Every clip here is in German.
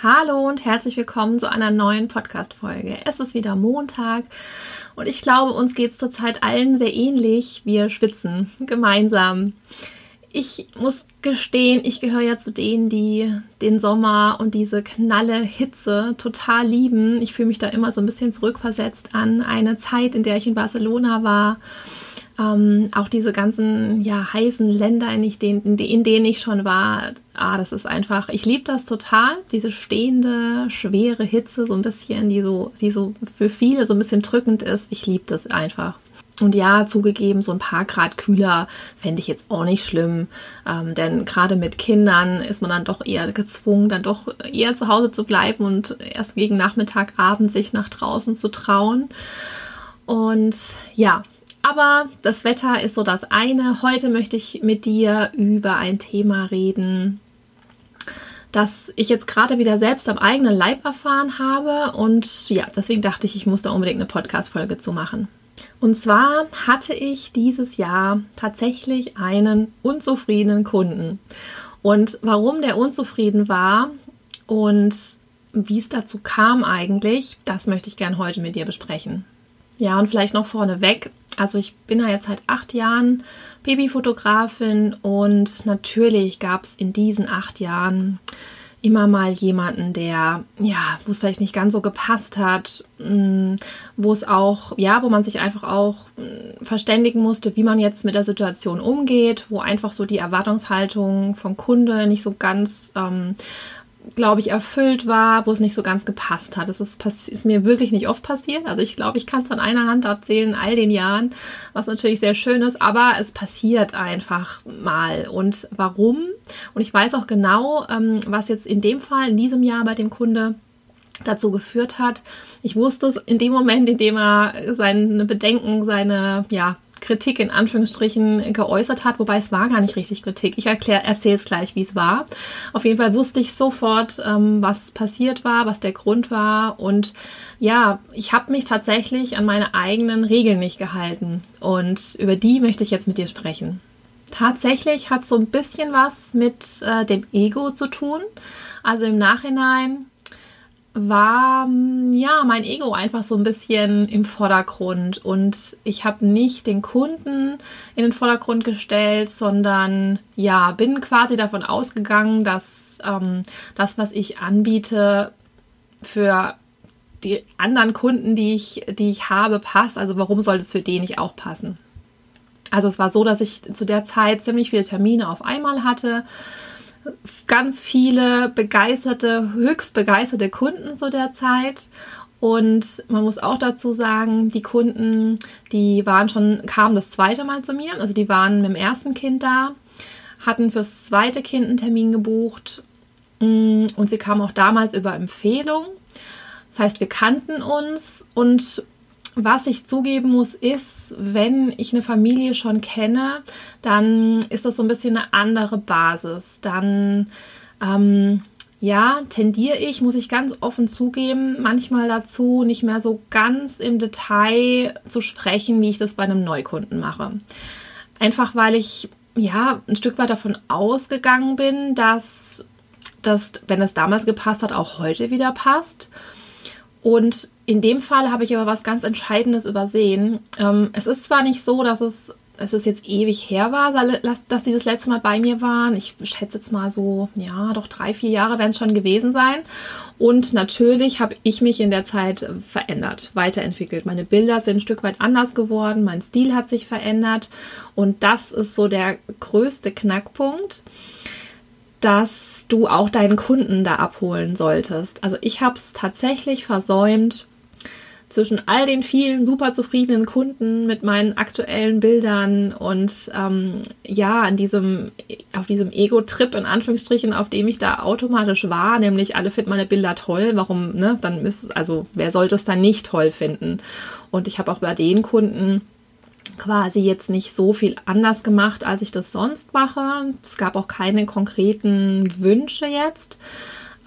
Hallo und herzlich willkommen zu einer neuen Podcast-Folge. Es ist wieder Montag und ich glaube, uns geht es zurzeit allen sehr ähnlich. Wir schwitzen gemeinsam. Ich muss gestehen, ich gehöre ja zu denen, die den Sommer und diese knalle Hitze total lieben. Ich fühle mich da immer so ein bisschen zurückversetzt an eine Zeit, in der ich in Barcelona war ähm, auch diese ganzen ja, heißen Länder, in, denen, in denen ich schon war, ah, das ist einfach, ich liebe das total, diese stehende, schwere Hitze, so ein bisschen, die so, die so für viele so ein bisschen drückend ist. Ich liebe das einfach. Und ja, zugegeben, so ein paar Grad kühler fände ich jetzt auch nicht schlimm. Ähm, denn gerade mit Kindern ist man dann doch eher gezwungen, dann doch eher zu Hause zu bleiben und erst gegen Nachmittag, Abend sich nach draußen zu trauen. Und ja, aber das Wetter ist so das eine. Heute möchte ich mit dir über ein Thema reden, das ich jetzt gerade wieder selbst am eigenen Leib erfahren habe. Und ja, deswegen dachte ich, ich muss da unbedingt eine Podcast-Folge zu machen. Und zwar hatte ich dieses Jahr tatsächlich einen unzufriedenen Kunden. Und warum der unzufrieden war und wie es dazu kam eigentlich, das möchte ich gern heute mit dir besprechen. Ja, und vielleicht noch vorneweg. Also ich bin ja jetzt seit acht Jahren Babyfotografin und natürlich gab es in diesen acht Jahren immer mal jemanden, der, ja, wo es vielleicht nicht ganz so gepasst hat, mm, wo es auch, ja, wo man sich einfach auch mm, verständigen musste, wie man jetzt mit der Situation umgeht, wo einfach so die Erwartungshaltung vom Kunde nicht so ganz ähm, glaube ich, erfüllt war, wo es nicht so ganz gepasst hat. Das ist, ist mir wirklich nicht oft passiert. Also ich glaube, ich kann es an einer Hand abzählen, all den Jahren, was natürlich sehr schön ist, aber es passiert einfach mal. Und warum? Und ich weiß auch genau, ähm, was jetzt in dem Fall, in diesem Jahr bei dem Kunde dazu geführt hat. Ich wusste es in dem Moment, in dem er seine Bedenken, seine, ja, Kritik in Anführungsstrichen geäußert hat, wobei es war gar nicht richtig Kritik. Ich erzähle es gleich, wie es war. Auf jeden Fall wusste ich sofort, ähm, was passiert war, was der Grund war und ja, ich habe mich tatsächlich an meine eigenen Regeln nicht gehalten und über die möchte ich jetzt mit dir sprechen. Tatsächlich hat so ein bisschen was mit äh, dem Ego zu tun. Also im Nachhinein war mm, ja mein Ego einfach so ein bisschen im Vordergrund und ich habe nicht den Kunden in den Vordergrund gestellt, sondern ja, bin quasi davon ausgegangen, dass ähm, das, was ich anbiete, für die anderen Kunden, die ich, die ich habe, passt. Also warum sollte es für den nicht auch passen? Also es war so, dass ich zu der Zeit ziemlich viele Termine auf einmal hatte ganz viele begeisterte, höchst begeisterte Kunden zu der Zeit. Und man muss auch dazu sagen, die Kunden, die waren schon, kamen das zweite Mal zu mir. Also die waren mit dem ersten Kind da, hatten fürs zweite Kind einen Termin gebucht mm, und sie kamen auch damals über Empfehlung. Das heißt, wir kannten uns und was ich zugeben muss, ist, wenn ich eine Familie schon kenne, dann ist das so ein bisschen eine andere Basis. Dann, ähm, ja, tendiere ich, muss ich ganz offen zugeben, manchmal dazu, nicht mehr so ganz im Detail zu sprechen, wie ich das bei einem Neukunden mache. Einfach weil ich, ja, ein Stück weit davon ausgegangen bin, dass das, wenn es damals gepasst hat, auch heute wieder passt. Und in dem Fall habe ich aber was ganz Entscheidendes übersehen. Ähm, es ist zwar nicht so, dass es, es ist jetzt ewig her war, dass sie das letzte Mal bei mir waren. Ich schätze jetzt mal so, ja, doch drei, vier Jahre werden es schon gewesen sein. Und natürlich habe ich mich in der Zeit verändert, weiterentwickelt. Meine Bilder sind ein Stück weit anders geworden, mein Stil hat sich verändert. Und das ist so der größte Knackpunkt, dass du auch deinen Kunden da abholen solltest. Also ich habe es tatsächlich versäumt, zwischen all den vielen super zufriedenen Kunden mit meinen aktuellen Bildern und ähm, ja, an diesem, auf diesem Ego-Trip in Anführungsstrichen, auf dem ich da automatisch war, nämlich alle finden meine Bilder toll, warum, ne, dann müsste, also wer sollte es dann nicht toll finden? Und ich habe auch bei den Kunden quasi jetzt nicht so viel anders gemacht, als ich das sonst mache. Es gab auch keine konkreten Wünsche jetzt.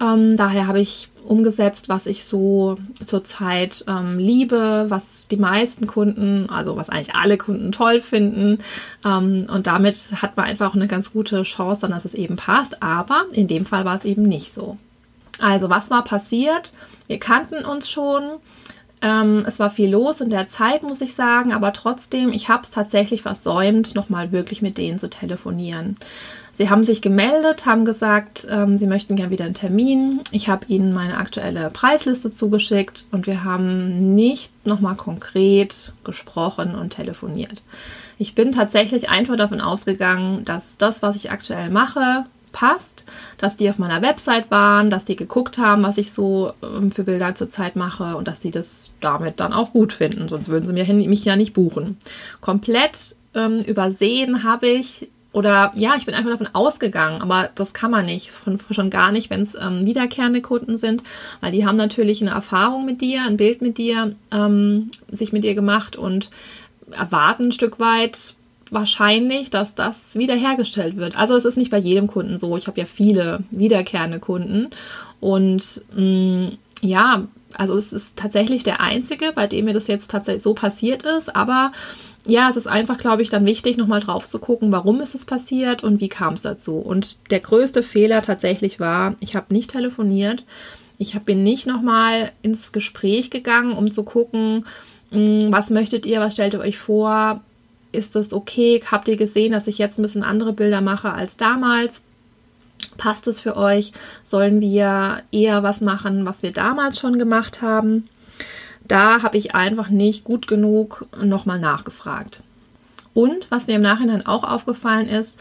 Ähm, daher habe ich umgesetzt, was ich so zurzeit ähm, liebe, was die meisten Kunden, also was eigentlich alle Kunden toll finden. Ähm, und damit hat man einfach eine ganz gute Chance, dann, dass es eben passt. Aber in dem Fall war es eben nicht so. Also, was war passiert? Wir kannten uns schon. Ähm, es war viel los in der Zeit, muss ich sagen, aber trotzdem, ich habe es tatsächlich versäumt, nochmal wirklich mit denen zu telefonieren. Sie haben sich gemeldet, haben gesagt, ähm, sie möchten gerne wieder einen Termin. Ich habe ihnen meine aktuelle Preisliste zugeschickt und wir haben nicht nochmal konkret gesprochen und telefoniert. Ich bin tatsächlich einfach davon ausgegangen, dass das, was ich aktuell mache, passt, dass die auf meiner Website waren, dass die geguckt haben, was ich so ähm, für Bilder zurzeit mache und dass die das damit dann auch gut finden, sonst würden sie mich ja nicht buchen. Komplett ähm, übersehen habe ich oder ja, ich bin einfach davon ausgegangen, aber das kann man nicht, von, schon gar nicht, wenn es ähm, wiederkehrende Kunden sind, weil die haben natürlich eine Erfahrung mit dir, ein Bild mit dir, ähm, sich mit dir gemacht und erwarten ein Stück weit wahrscheinlich, dass das wiederhergestellt wird. Also es ist nicht bei jedem Kunden so. Ich habe ja viele wiederkehrende Kunden und mh, mm, ja, also es ist tatsächlich der einzige, bei dem mir das jetzt tatsächlich so passiert ist, aber ja, es ist einfach, glaube ich, dann wichtig, nochmal drauf zu gucken, warum ist es passiert und wie kam es dazu. Und der größte Fehler tatsächlich war, ich habe nicht telefoniert. Ich bin nicht nochmal ins Gespräch gegangen, um zu gucken, hm, was möchtet ihr, was stellt ihr euch vor, ist das okay? Habt ihr gesehen, dass ich jetzt ein bisschen andere Bilder mache als damals? Passt es für euch? Sollen wir eher was machen, was wir damals schon gemacht haben? Da habe ich einfach nicht gut genug nochmal nachgefragt. Und was mir im Nachhinein auch aufgefallen ist,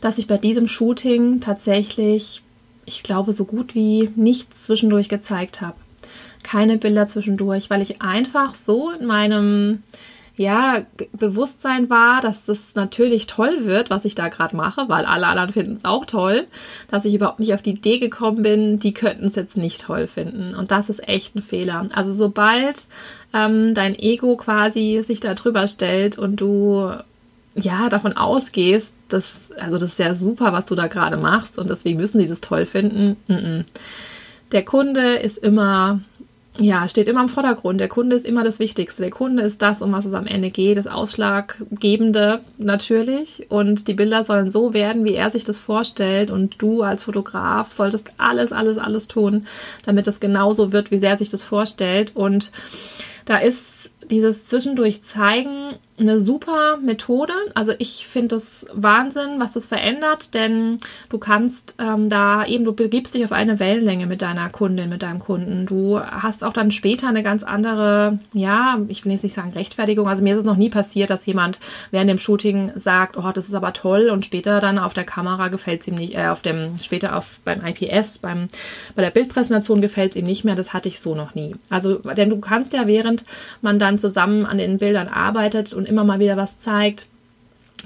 dass ich bei diesem Shooting tatsächlich, ich glaube, so gut wie nichts zwischendurch gezeigt habe. Keine Bilder zwischendurch, weil ich einfach so in meinem ja, Bewusstsein war, dass das natürlich toll wird, was ich da gerade mache, weil alle anderen finden es auch toll, dass ich überhaupt nicht auf die Idee gekommen bin, die könnten es jetzt nicht toll finden. Und das ist echt ein Fehler. Also sobald ähm, dein Ego quasi sich da drüber stellt und du ja davon ausgehst, dass, also das ist ja super, was du da gerade machst und deswegen müssen die das toll finden. Mm -mm. Der Kunde ist immer ja, steht immer im Vordergrund. Der Kunde ist immer das Wichtigste. Der Kunde ist das, um was es am Ende geht, das Ausschlaggebende natürlich. Und die Bilder sollen so werden, wie er sich das vorstellt. Und du als Fotograf solltest alles, alles, alles tun, damit es genauso wird, wie er sich das vorstellt. Und da ist dieses zwischendurch zeigen eine super Methode. Also ich finde es Wahnsinn, was das verändert, denn du kannst ähm, da eben, du begibst dich auf eine Wellenlänge mit deiner Kundin, mit deinem Kunden. Du hast auch dann später eine ganz andere, ja, ich will jetzt nicht sagen Rechtfertigung. Also mir ist es noch nie passiert, dass jemand während dem Shooting sagt, oh, das ist aber toll und später dann auf der Kamera gefällt es ihm nicht, äh, auf dem, später auf beim IPS, beim, bei der Bildpräsentation gefällt es ihm nicht mehr. Das hatte ich so noch nie. Also, denn du kannst ja, während man dann zusammen an den Bildern arbeitet und immer mal wieder was zeigt,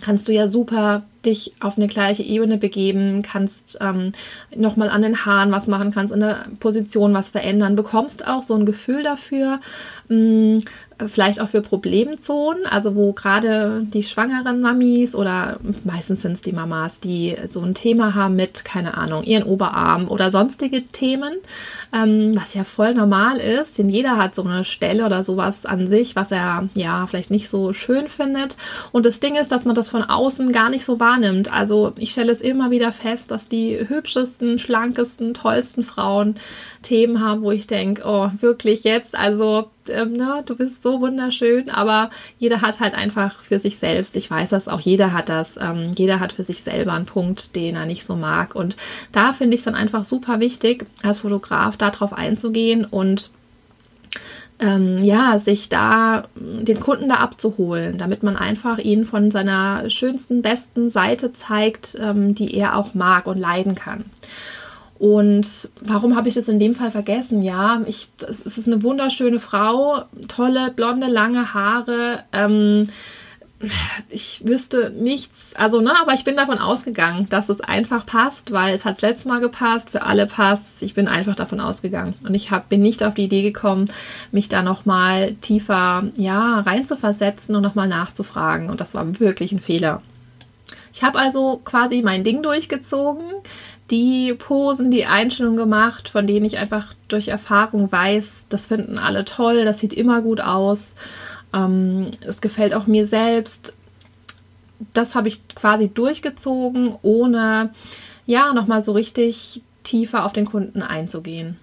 kannst du ja super dich auf eine gleiche Ebene begeben, kannst ähm, nochmal an den Haaren was machen, kannst in der Position was verändern, bekommst auch so ein Gefühl dafür, mh, mm, vielleicht auch für Problemzonen, also wo gerade die schwangeren Mamis oder meistens sind es die Mamas, die so ein Thema haben mit, keine Ahnung, ihren Oberarm oder sonstige Themen, ähm, was ja voll normal ist, denn jeder hat so eine Stelle oder sowas an sich, was er ja vielleicht nicht so schön findet. Und das Ding ist, dass man das von außen gar nicht so wahrnimmt. Also ich stelle es immer wieder fest, dass die hübschesten, schlankesten, tollsten Frauen Themen haben, wo ich denke, oh, wirklich jetzt, also ähm, ne, du bist so wunderschön, aber jeder hat halt einfach für sich selbst, ich weiß das auch, jeder hat das, ähm, jeder hat für sich selber einen Punkt, den er nicht so mag. Und da finde ich es dann einfach super wichtig, als Fotograf darauf einzugehen und ähm, ja, sich da den Kunden da abzuholen, damit man einfach ihn von seiner schönsten, besten Seite zeigt, ähm, die er auch mag und leiden kann. Und warum habe ich das in dem Fall vergessen? Ja, ich, es ist eine wunderschöne Frau, tolle, blonde, lange Haare. Ähm, ich wüsste nichts, also ne, aber ich bin davon ausgegangen, dass es einfach passt, weil es hat das letzte Mal gepasst, für alle passt. Ich bin einfach davon ausgegangen und ich hab, bin nicht auf die Idee gekommen, mich da nochmal tiefer ja reinzuversetzen und nochmal nachzufragen und das war wirklich ein Fehler. Ich habe also quasi mein Ding durchgezogen die Posen, die Einstellungen gemacht, von denen ich einfach durch Erfahrung weiß, das finden alle toll, das sieht immer gut aus. Ähm, es gefällt auch mir selbst. Das habe ich quasi durchgezogen, ohne ja nochmal so richtig tiefer auf den Kunden einzugehen.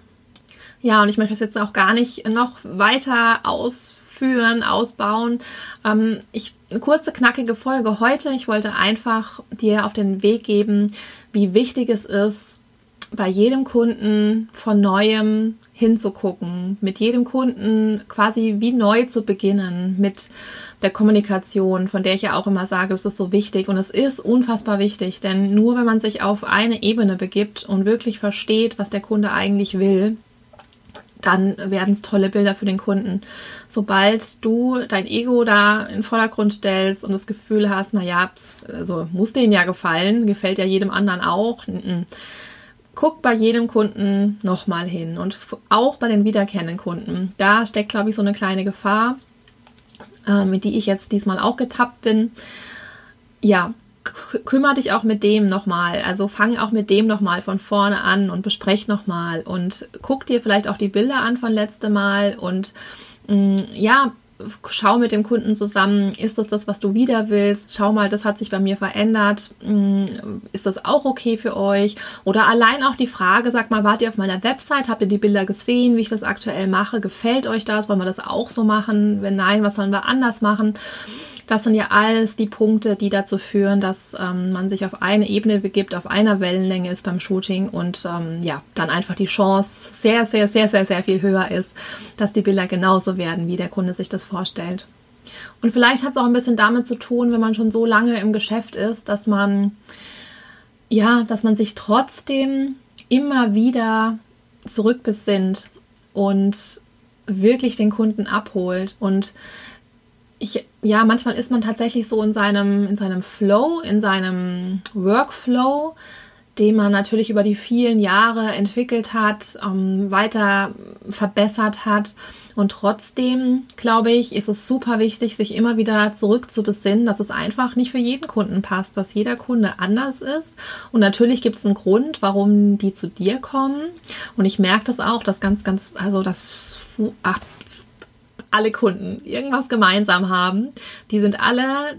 Ja, und ich möchte das jetzt auch gar nicht noch weiter ausführen, ausbauen. Ähm, ich, eine kurze, knackige Folge heute. Ich wollte einfach dir auf den Weg geben, wie wichtig es ist, bei jedem Kunden von neuem hinzugucken, mit jedem Kunden quasi wie neu zu beginnen, mit der Kommunikation, von der ich ja auch immer sage, das ist so wichtig und es ist unfassbar wichtig, denn nur wenn man sich auf eine Ebene begibt und wirklich versteht, was der Kunde eigentlich will, dann werden es tolle Bilder für den Kunden. Sobald du dein Ego da in den Vordergrund stellst und das Gefühl hast, naja, also muss denen ja gefallen, gefällt ja jedem anderen auch, guck bei jedem Kunden nochmal hin und auch bei den wiederkehrenden Kunden. Da steckt, glaube ich, so eine kleine Gefahr, äh, mit die ich jetzt diesmal auch getappt bin. Ja, kümmere dich auch mit dem nochmal. Also fang auch mit dem nochmal von vorne an und besprech nochmal und guck dir vielleicht auch die Bilder an von letztem Mal und mh, mm, ja, schau mit dem Kunden zusammen, ist das das, was du wieder willst? Schau mal, das hat sich bei mir verändert. Hm, ist das auch okay für euch? Oder allein auch die Frage, sag mal, wart ihr auf meiner Website? Habt ihr die Bilder gesehen, wie ich das aktuell mache? Gefällt euch das? Wollen wir das auch so machen? Wenn nein, was sollen wir anders machen? Das sind ja alles die Punkte, die dazu führen, dass ähm, man sich auf eine Ebene begibt, auf einer Wellenlänge ist beim Shooting und ähm, ja, dann einfach die Chance sehr, sehr, sehr, sehr, sehr viel höher ist, dass die Bilder genauso werden, wie der Kunde sich das vorstellt. Und vielleicht hat es auch ein bisschen damit zu tun, wenn man schon so lange im Geschäft ist, dass man ja, dass man sich trotzdem immer wieder zurückbesinnt und wirklich den Kunden abholt und ich, ja, manchmal ist man tatsächlich so in seinem, in seinem Flow, in seinem Workflow, den man natürlich über die vielen Jahre entwickelt hat, ähm, weiter verbessert hat. Und trotzdem, glaube ich, ist es super wichtig, sich immer wieder zurückzubesinnen, dass es einfach nicht für jeden Kunden passt, dass jeder Kunde anders ist. Und natürlich gibt es einen Grund, warum die zu dir kommen. Und ich merke das auch, dass ganz, ganz, also das alle Kunden irgendwas gemeinsam haben. Die sind alle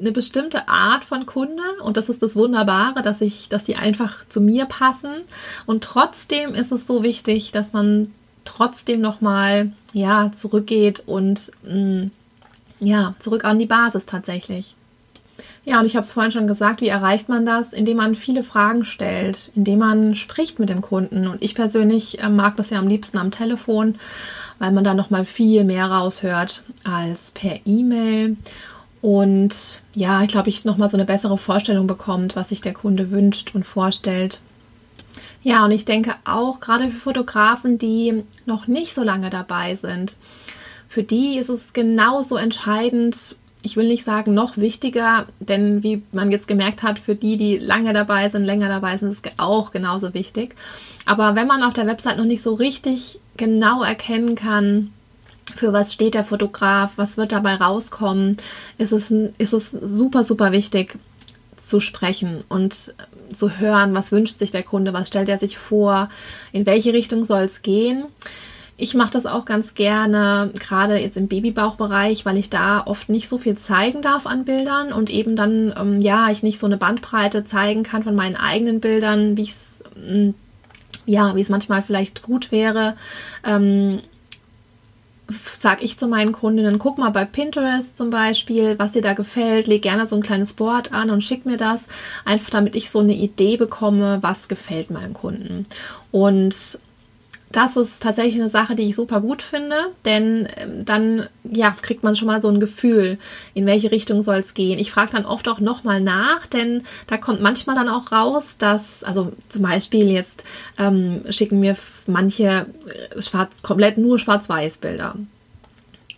eine bestimmte Art von Kunde und das ist das Wunderbare, dass ich, dass die einfach zu mir passen und trotzdem ist es so wichtig, dass man trotzdem noch ja zurückgeht und mh, mm, ja zurück an die Basis tatsächlich. Ja, und ich habe es vorhin schon gesagt, wie erreicht man das? Indem man viele Fragen stellt, indem man spricht mit dem Kunden. Und ich persönlich äh, mag das ja am liebsten am Telefon weil man da noch mal viel mehr raushört als per E-Mail und ja, ich glaube, ich noch mal so eine bessere Vorstellung bekommt, was sich der Kunde wünscht und vorstellt. Ja, und ich denke auch gerade für Fotografen, die noch nicht so lange dabei sind, für die ist es genauso entscheidend, ich will nicht sagen noch wichtiger, denn wie man jetzt gemerkt hat, für die, die lange dabei sind, länger dabei sind, ist es auch genauso wichtig. Aber wenn man auf der Website noch nicht so richtig genau erkennen kann, für was steht der Fotograf, was wird dabei rauskommen, ist es, ist es super, super wichtig zu sprechen und zu hören, was wünscht sich der Kunde, was stellt er sich vor, in welche Richtung soll es gehen. Ich mache das auch ganz gerne, gerade jetzt im Babybauchbereich, weil ich da oft nicht so viel zeigen darf an Bildern und eben dann, ähm, ja, ich nicht so eine Bandbreite zeigen kann von meinen eigenen Bildern, wie ich es ähm, ja, wie es manchmal vielleicht gut wäre, ähm, sag ich zu meinen Kundinnen, guck mal bei Pinterest zum Beispiel, was dir da gefällt, leg gerne so ein kleines Board an und schick mir das, einfach damit ich so eine Idee bekomme, was gefällt meinem Kunden. Und das ist tatsächlich eine Sache, die ich super gut finde, denn ähm, dann ja, kriegt man schon mal so ein Gefühl, in welche Richtung soll es gehen. Ich frage dann oft auch nochmal nach, denn da kommt manchmal dann auch raus, dass, also zum Beispiel jetzt ähm, schicken mir manche äh, schwarz, komplett nur Schwarz-Weiß-Bilder.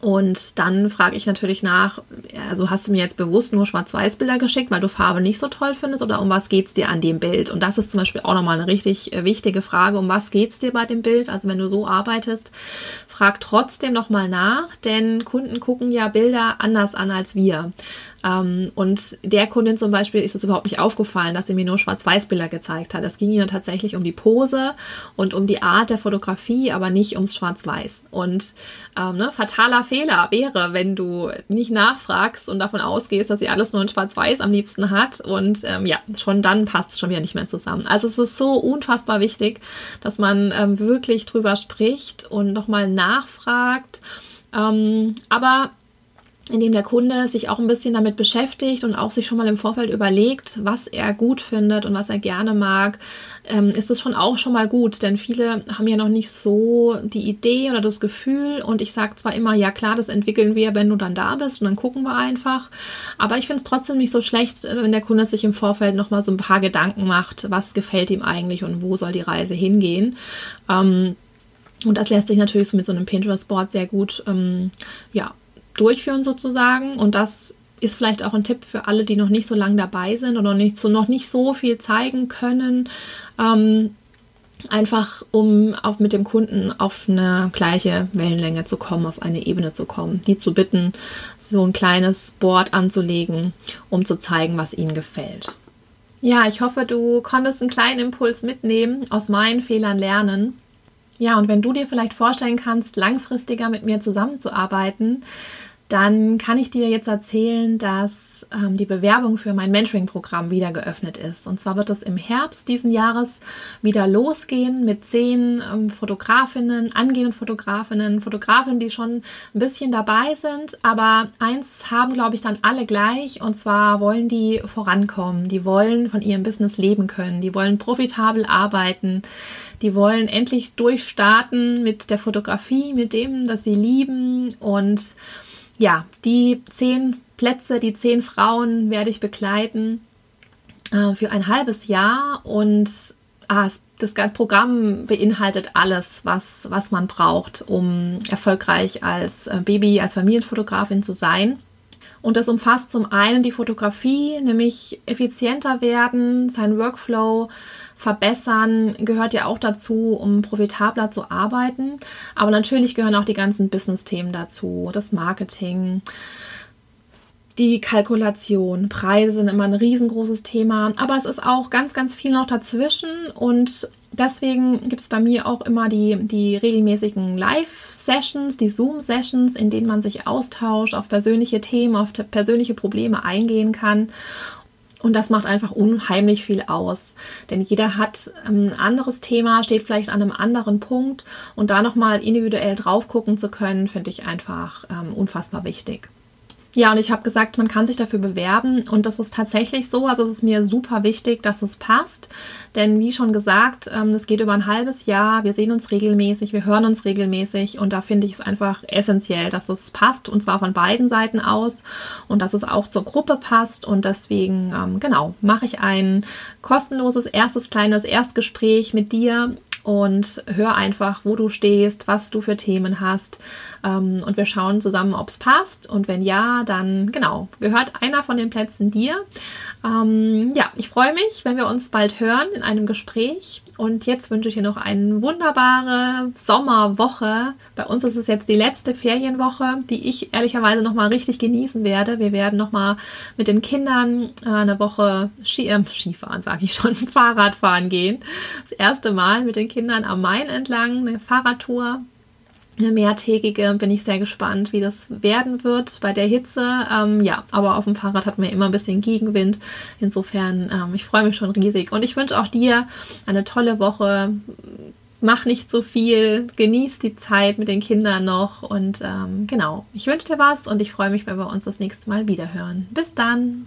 Und dann frage ich natürlich nach, also hast du mir jetzt bewusst nur Schwarz-Weiß-Bilder geschickt, weil du Farbe nicht so toll findest oder um was geht es dir an dem Bild? Und das ist zum Beispiel auch nochmal eine richtig äh, wichtige Frage, um was geht es dir bei dem Bild? Also wenn du so arbeitest, frag trotzdem nochmal nach, denn Kunden gucken ja Bilder anders an als wir. Ähm, und der Kundin zum Beispiel ist es überhaupt nicht aufgefallen, dass sie mir nur Schwarz-Weiß-Bilder gezeigt hat. Es ging ihr tatsächlich um die Pose und um die Art der Fotografie, aber nicht ums Schwarz-Weiß. Und ähm, ne, fataler Fehler wäre, wenn du nicht nachfragst und davon ausgehst, dass sie alles nur in Schwarz-Weiß am liebsten hat. Und ähm, ja, schon dann passt es schon wieder nicht mehr zusammen. Also es ist so unfassbar wichtig, dass man ähm, wirklich drüber spricht und nochmal nachfragt. Ähm, indem der Kunde sich auch ein bisschen damit beschäftigt und auch sich schon mal im Vorfeld überlegt, was er gut findet und was er gerne mag, ähm, ist es schon auch schon mal gut, denn viele haben ja noch nicht so die Idee oder das Gefühl. Und ich sage zwar immer, ja klar, das entwickeln wir, wenn du dann da bist und dann gucken wir einfach, aber ich finde es trotzdem nicht so schlecht, wenn der Kunde sich im Vorfeld noch mal so ein paar Gedanken macht, was gefällt ihm eigentlich und wo soll die Reise hingehen. Ähm, und das lässt sich natürlich mit so einem Pinterest-Board sehr gut ähm, ja, durchführen sozusagen. Und das ist vielleicht auch ein Tipp für alle, die noch nicht so lange dabei sind oder nicht so, noch nicht so viel zeigen können. Ähm, einfach um auf, mit dem Kunden auf eine gleiche Wellenlänge zu kommen, auf eine Ebene zu kommen, die zu bitten, so ein kleines Board anzulegen, um zu zeigen, was ihnen gefällt. Ja, ich hoffe, du konntest einen kleinen Impuls mitnehmen, aus meinen Fehlern lernen. Ja, und wenn du dir vielleicht vorstellen kannst, langfristiger mit mir zusammenzuarbeiten, dann kann ich dir jetzt erzählen, dass ähm, die Bewerbung für mein Mentoring-Programm wieder geöffnet ist. Und zwar wird es im Herbst diesen Jahres wieder losgehen mit zehn ähm, Fotografinnen, angehenden Fotografinnen, Fotografinnen, die schon ein bisschen dabei sind. Aber eins haben, glaube ich, dann alle gleich. Und zwar wollen die vorankommen. Die wollen von ihrem Business leben können. Die wollen profitabel arbeiten. Die wollen endlich durchstarten mit der Fotografie, mit dem, das sie lieben und ja, die zehn Plätze, die zehn Frauen werde ich begleiten äh, für ein halbes Jahr und ah, das ganze Programm beinhaltet alles, was, was man braucht, um erfolgreich als äh, Baby, als Familienfotografin zu sein. Und das umfasst zum einen die Fotografie, nämlich effizienter werden, sein Workflow verbessern, gehört ja auch dazu, um profitabler zu arbeiten. Aber natürlich gehören auch die ganzen Business-Themen dazu, das Marketing, die Kalkulation, Preise sind immer ein riesengroßes Thema, aber es ist auch ganz, ganz viel noch dazwischen und deswegen gibt es bei mir auch immer die, die regelmäßigen Live-Sessions, die Zoom-Sessions, in denen man sich austauscht, auf persönliche Themen, auf persönliche Probleme eingehen kann. Und das macht einfach unheimlich viel aus. Denn jeder hat ein anderes Thema, steht vielleicht an einem anderen Punkt. Und da nochmal individuell drauf gucken zu können, finde ich einfach ähm, unfassbar wichtig. Ja, und ich habe gesagt, man kann sich dafür bewerben und das ist tatsächlich so. Also es ist mir super wichtig, dass es passt. Denn wie schon gesagt, ähm, es geht über ein halbes Jahr. Wir sehen uns regelmäßig, wir hören uns regelmäßig und da finde ich es einfach essentiell, dass es passt und zwar von beiden Seiten aus und dass es auch zur Gruppe passt. Und deswegen, ähm, genau, mache ich ein kostenloses erstes kleines Erstgespräch mit dir und hör einfach, wo du stehst, was du für Themen hast. Ähm, und wir schauen zusammen, ob es passt. Und wenn ja, dann genau, gehört einer von den Plätzen dir. Ähm, ja, ich freue mich, wenn wir uns bald hören in einem Gespräch. Und jetzt wünsche ich dir noch eine wunderbare Sommerwoche. Bei uns ist es jetzt die letzte Ferienwoche, die ich ehrlicherweise nochmal richtig genießen werde. Wir werden nochmal mit den Kindern äh, eine Woche Ski, äh, Skifahren, sage ich schon, Fahrradfahren gehen. Das erste Mal mit den Kindern am Main entlang, eine Fahrradtour eine mehrtägige. Bin ich sehr gespannt, wie das werden wird bei der Hitze. Ähm, ja, aber auf dem Fahrrad hatten wir immer ein bisschen Gegenwind. Insofern, ähm, ich freue mich schon riesig. Und ich wünsche auch dir eine tolle Woche. Mach nicht so viel, genieß die Zeit mit den Kindern noch und ähm, genau, ich wünsche dir was und ich freue mich, wenn wir uns das nächste Mal wieder hören. Bis dann!